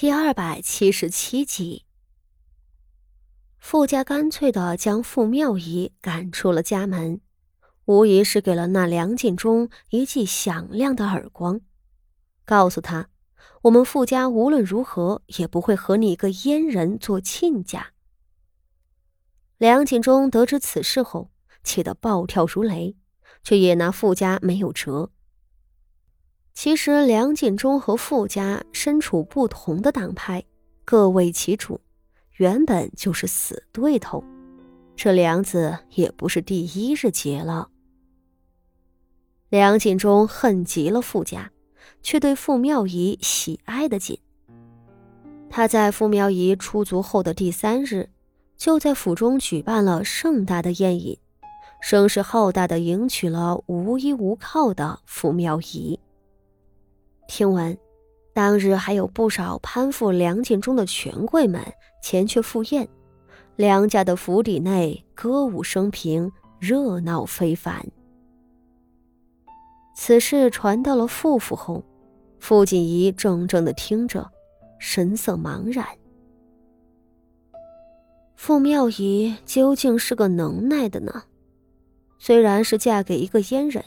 第二百七十七集，傅家干脆的将傅妙仪赶出了家门，无疑是给了那梁晋忠一记响亮的耳光，告诉他：我们傅家无论如何也不会和你一个阉人做亲家。梁晋忠得知此事后，气得暴跳如雷，却也拿傅家没有辙。其实梁晋忠和傅家身处不同的党派，各为其主，原本就是死对头。这梁子也不是第一日结了。梁晋忠恨极了傅家，却对傅妙仪喜爱的紧。他在傅妙仪出族后的第三日，就在府中举办了盛大的宴饮，声势浩大的迎娶了无依无靠的傅妙仪。听闻，当日还有不少攀附梁晋忠的权贵们前去赴宴，梁家的府邸内歌舞升平，热闹非凡。此事传到了傅府后，傅锦仪怔怔的听着，神色茫然。傅妙仪究竟是个能耐的呢？虽然是嫁给一个阉人，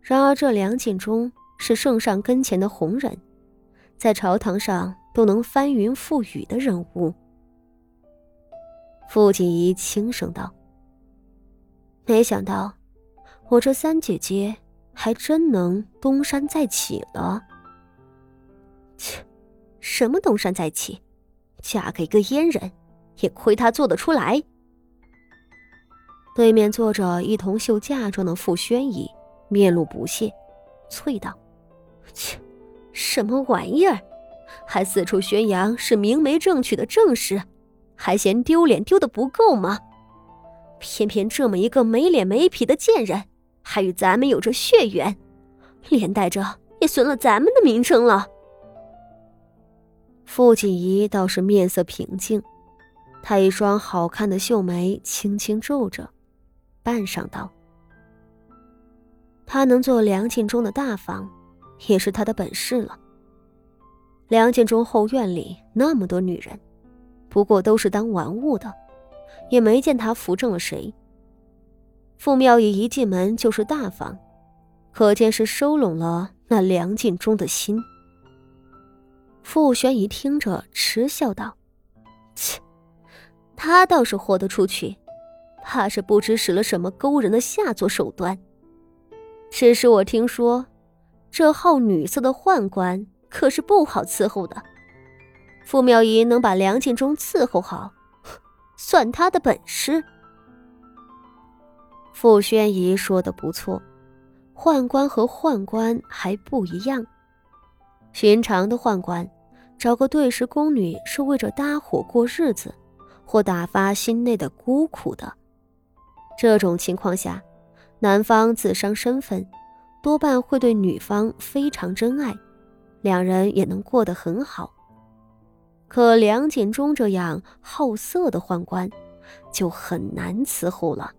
然而这梁晋忠。是圣上跟前的红人，在朝堂上都能翻云覆雨的人物。傅锦仪轻声道：“没想到，我这三姐姐还真能东山再起了。”切，什么东山再起？嫁给一个阉人，也亏她做得出来。对面坐着一同绣嫁妆的傅宣仪，面露不屑，啐道。切，什么玩意儿？还四处宣扬是明媒正娶的正室，还嫌丢脸丢的不够吗？偏偏这么一个没脸没皮的贱人，还与咱们有着血缘，连带着也损了咱们的名声了。傅锦仪倒是面色平静，她一双好看的秀眉轻轻皱着，半晌道：“他能做梁晋忠的大房。”也是他的本事了。梁建忠后院里那么多女人，不过都是当玩物的，也没见他扶正了谁。傅妙仪一进门就是大方，可见是收拢了那梁建忠的心。傅宣仪听着，嗤笑道：“切，他倒是豁得出去，怕是不知使了什么勾人的下作手段。只是我听说。”这好女色的宦官可是不好伺候的。傅妙仪能把梁敬忠伺候好，算他的本事。傅宣仪说的不错，宦官和宦官还不一样。寻常的宦官，找个对食宫女是为着搭伙过日子，或打发心内的孤苦的。这种情况下，男方自伤身份。多半会对女方非常真爱，两人也能过得很好。可梁锦忠这样好色的宦官，就很难伺候了。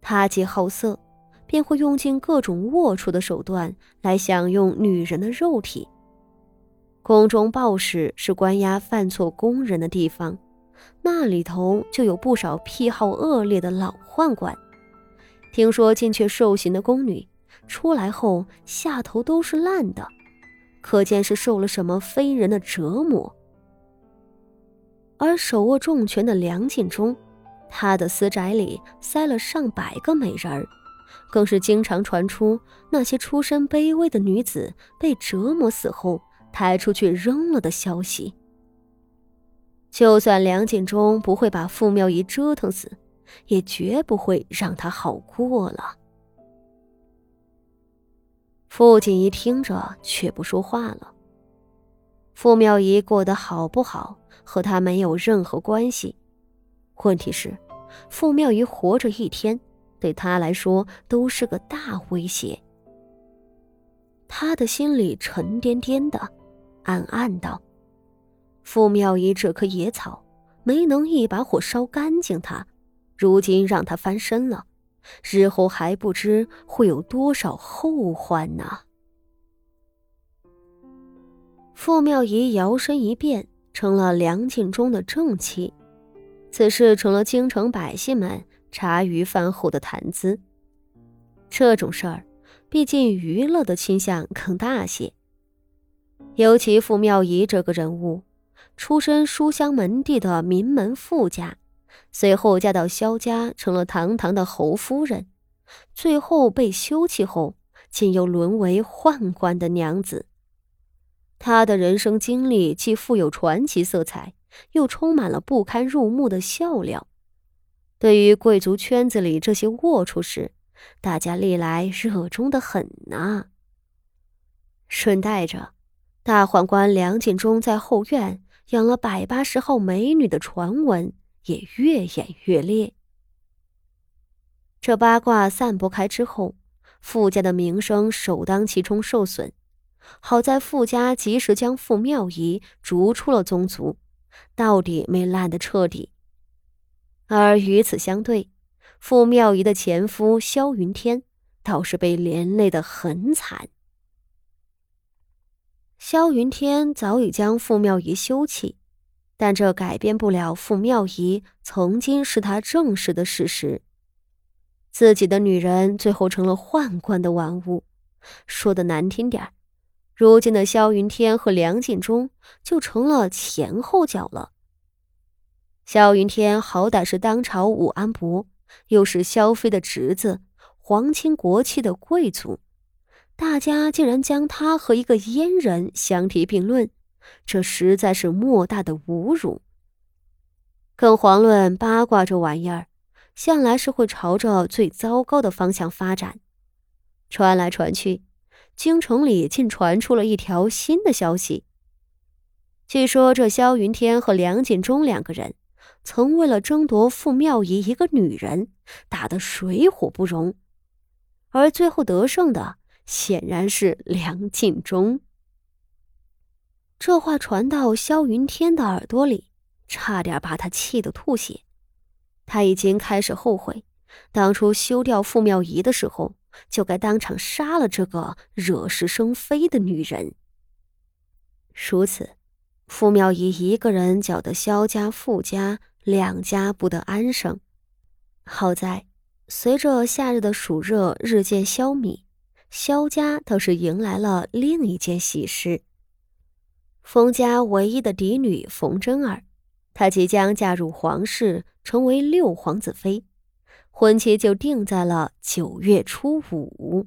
他既好色，便会用尽各种龌龊的手段来享用女人的肉体。宫中报室是关押犯错宫人的地方，那里头就有不少癖好恶劣的老宦官。听说进去受刑的宫女，出来后下头都是烂的，可见是受了什么非人的折磨。而手握重权的梁晋忠，他的私宅里塞了上百个美人儿，更是经常传出那些出身卑微的女子被折磨死后抬出去扔了的消息。就算梁晋忠不会把傅妙仪折腾死。也绝不会让他好过了。傅锦仪听着，却不说话了。傅妙仪过得好不好，和他没有任何关系。问题是，傅妙仪活着一天，对他来说都是个大威胁。他的心里沉甸甸的，暗暗道：“傅妙仪这棵野草，没能一把火烧干净它。”如今让他翻身了，日后还不知会有多少后患呢。傅妙仪摇身一变成了梁敬忠的正妻，此事成了京城百姓们茶余饭后的谈资。这种事儿，毕竟娱乐的倾向更大些。尤其傅妙仪这个人物，出身书香门第的名门富家，随后嫁到萧家，成了堂堂的侯夫人，最后被休弃后，竟又沦为宦官的娘子。她的人生经历既富有传奇色彩，又充满了不堪入目的笑料。对于贵族圈子里这些龌龊事，大家历来热衷的很呐。顺带着。大宦官梁景忠在后院养了百八十号美女的传闻也越演越烈。这八卦散播开之后，傅家的名声首当其冲受损。好在傅家及时将傅妙仪逐出了宗族，到底没烂得彻底。而与此相对，傅妙仪的前夫萧云天倒是被连累得很惨。萧云天早已将傅妙仪休弃，但这改变不了傅妙仪曾经是他正室的事实。自己的女人最后成了宦官的玩物，说的难听点如今的萧云天和梁敬忠就成了前后脚了。萧云天好歹是当朝武安伯，又是萧妃的侄子，皇亲国戚的贵族。大家竟然将他和一个阉人相提并论，这实在是莫大的侮辱。更遑论八卦这玩意儿，向来是会朝着最糟糕的方向发展。传来传去，京城里竟传出了一条新的消息。据说这萧云天和梁锦忠两个人，曾为了争夺傅妙仪一个女人，打得水火不容，而最后得胜的。显然是梁敬忠。这话传到萧云天的耳朵里，差点把他气得吐血。他已经开始后悔，当初休掉傅妙仪的时候，就该当场杀了这个惹是生非的女人。如此，傅妙仪一个人搅得萧家、傅家两家不得安生。好在，随着夏日的暑热日渐消弭。萧家倒是迎来了另一件喜事。冯家唯一的嫡女冯真儿，她即将嫁入皇室，成为六皇子妃，婚期就定在了九月初五。